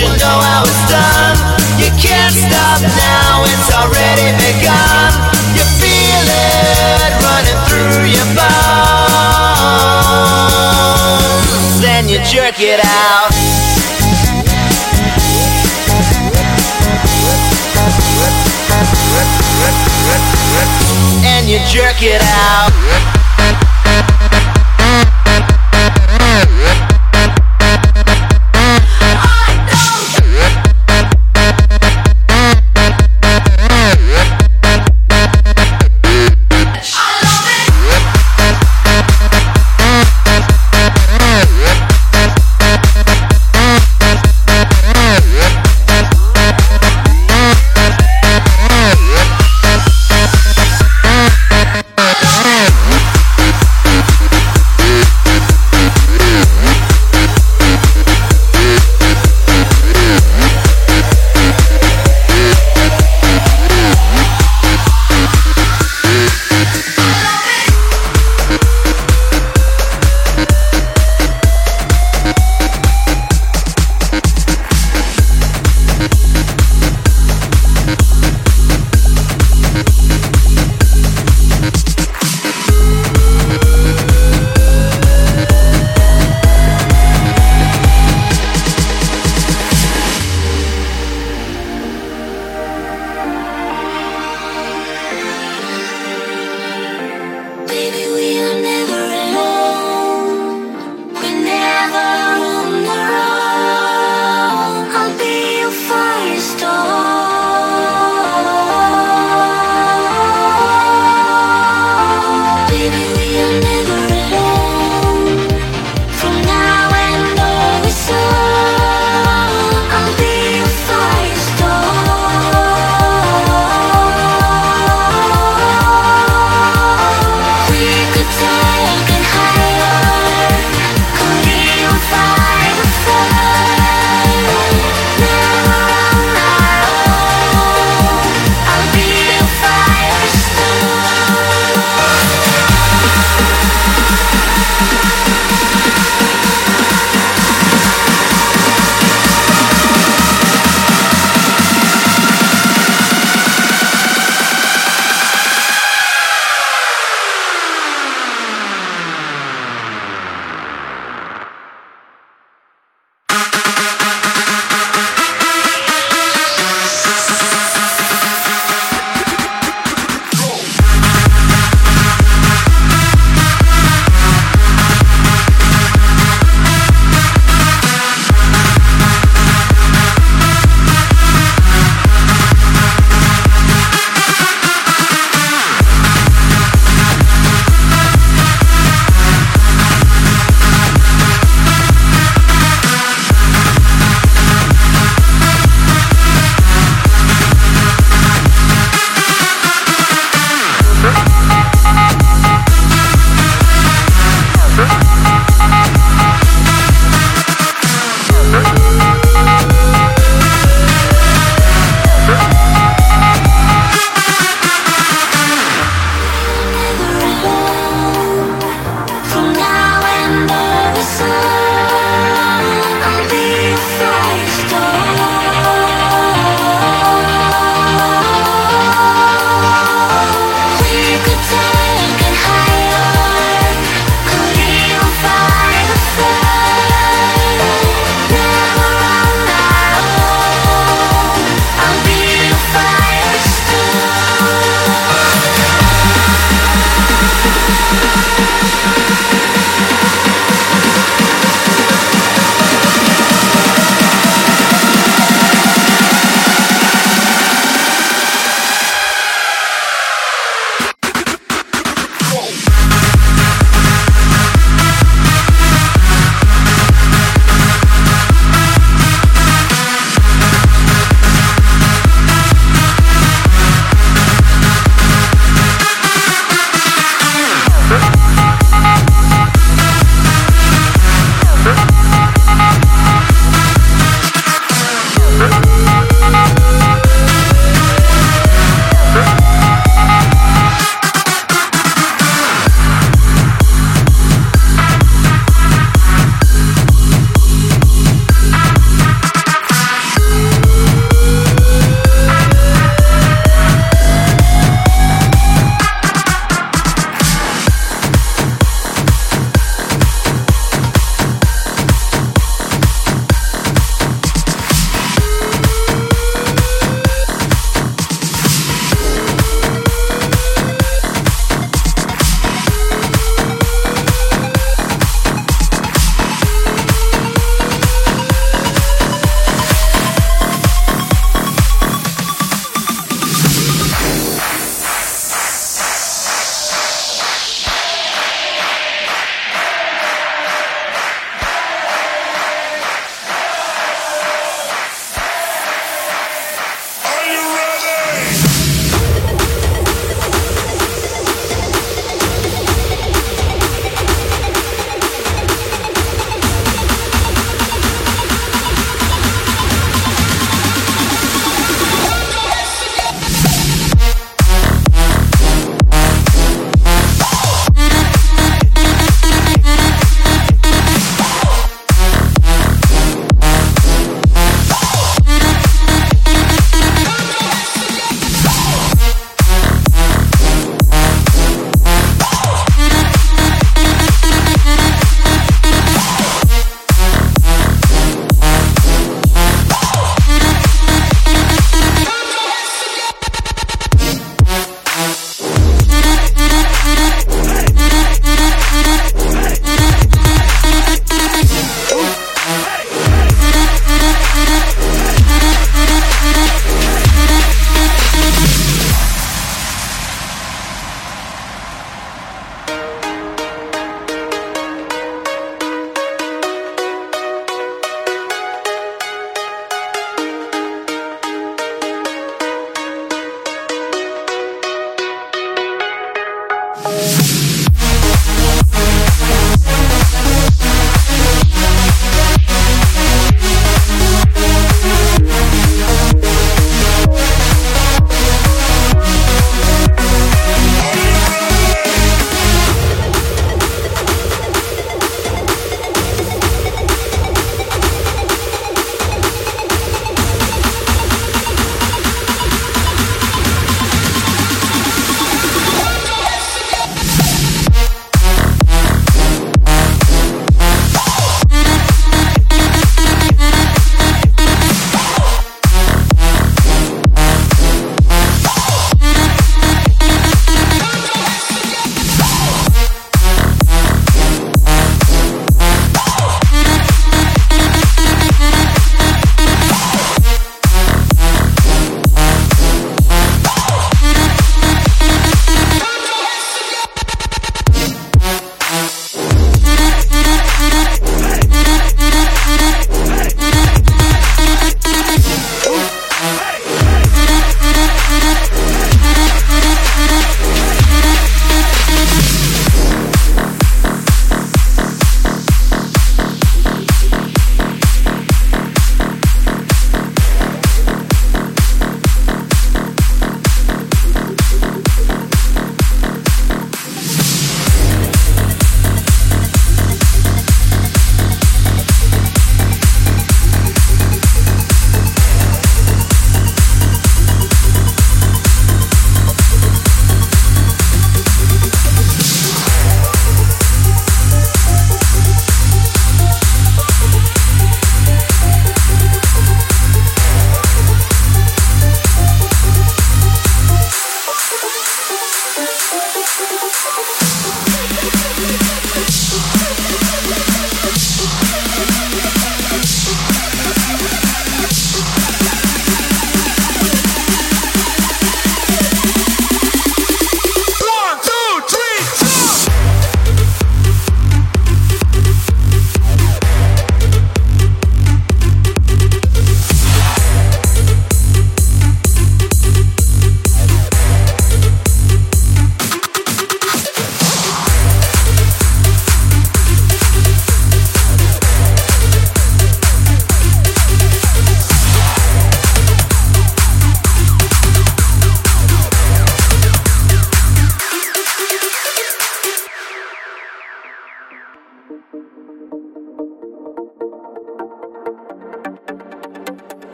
you know how it's done. You can't stop now, it's already begun. You feel it running through your bones. Then you jerk it out. And you jerk it out.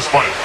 this fight.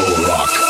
Techno-Rock.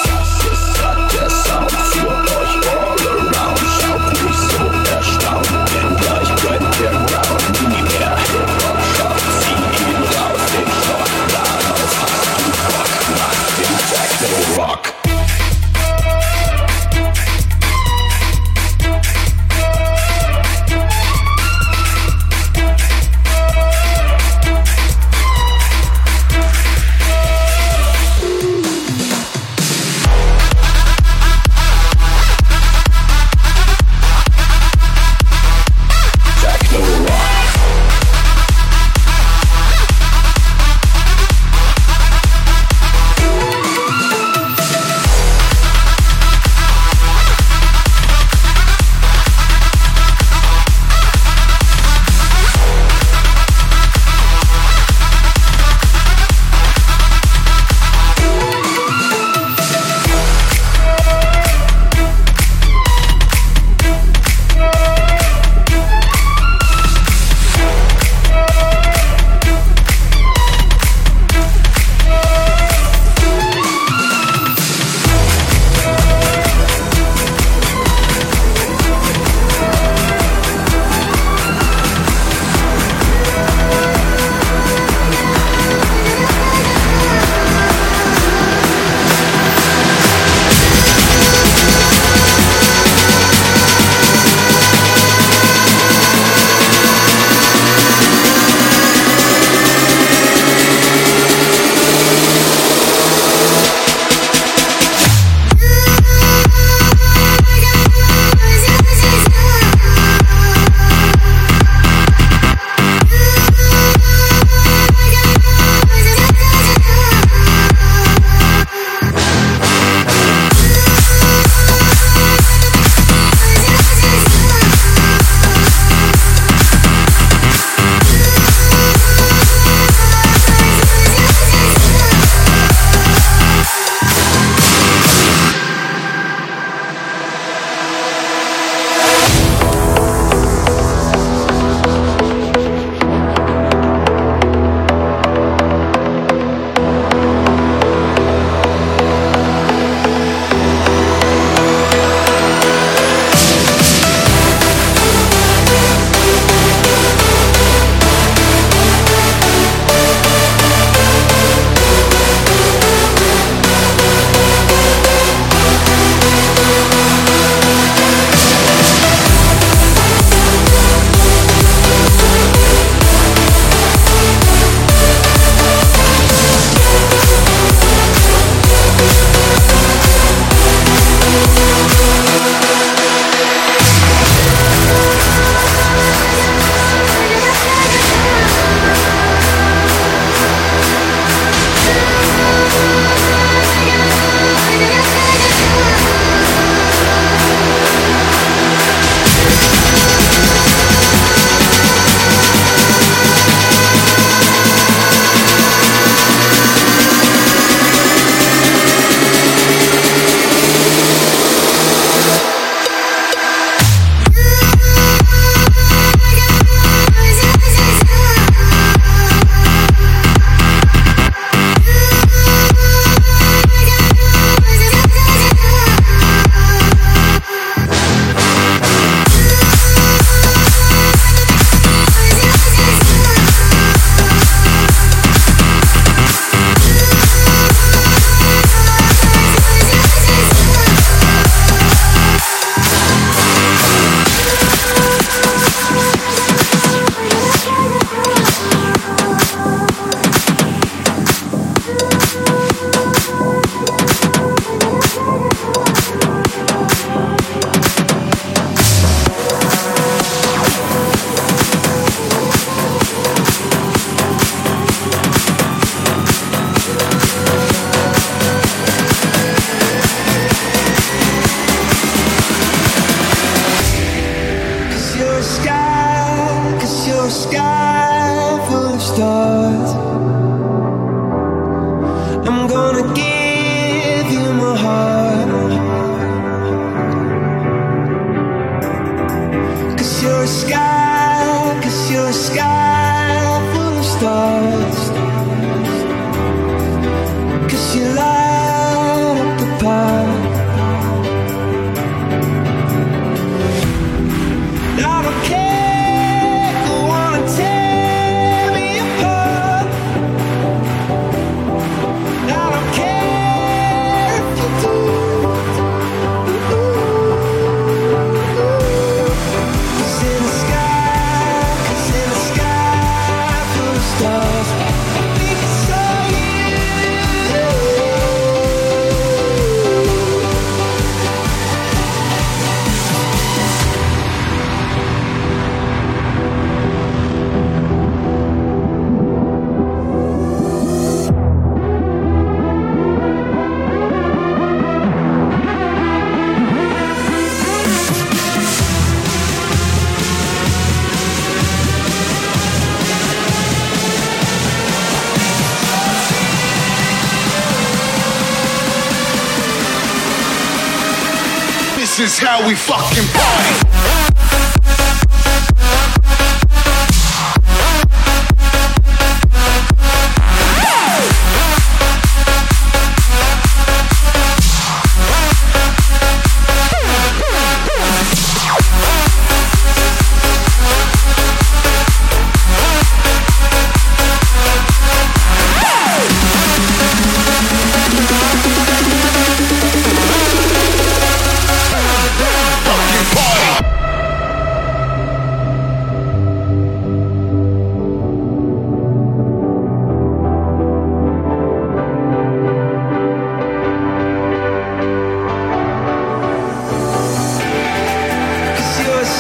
We fucking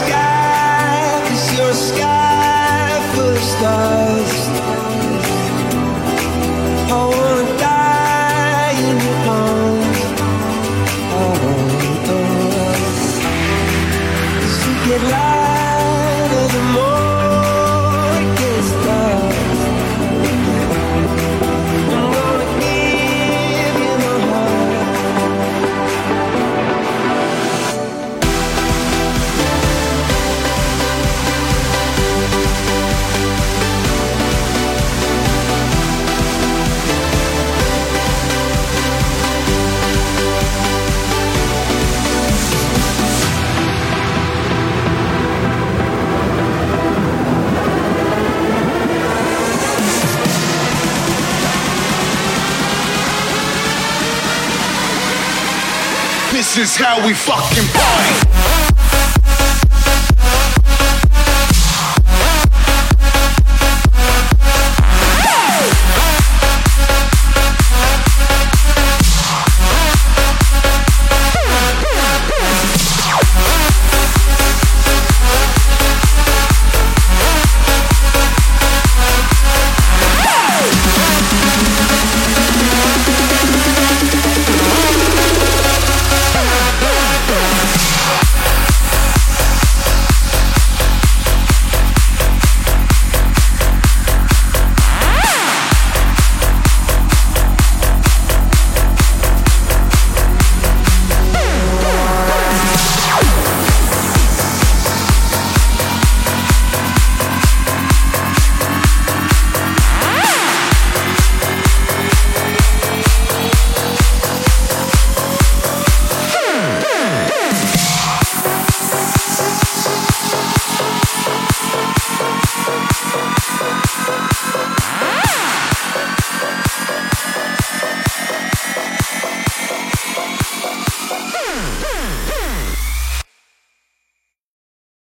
This is how we fucking party.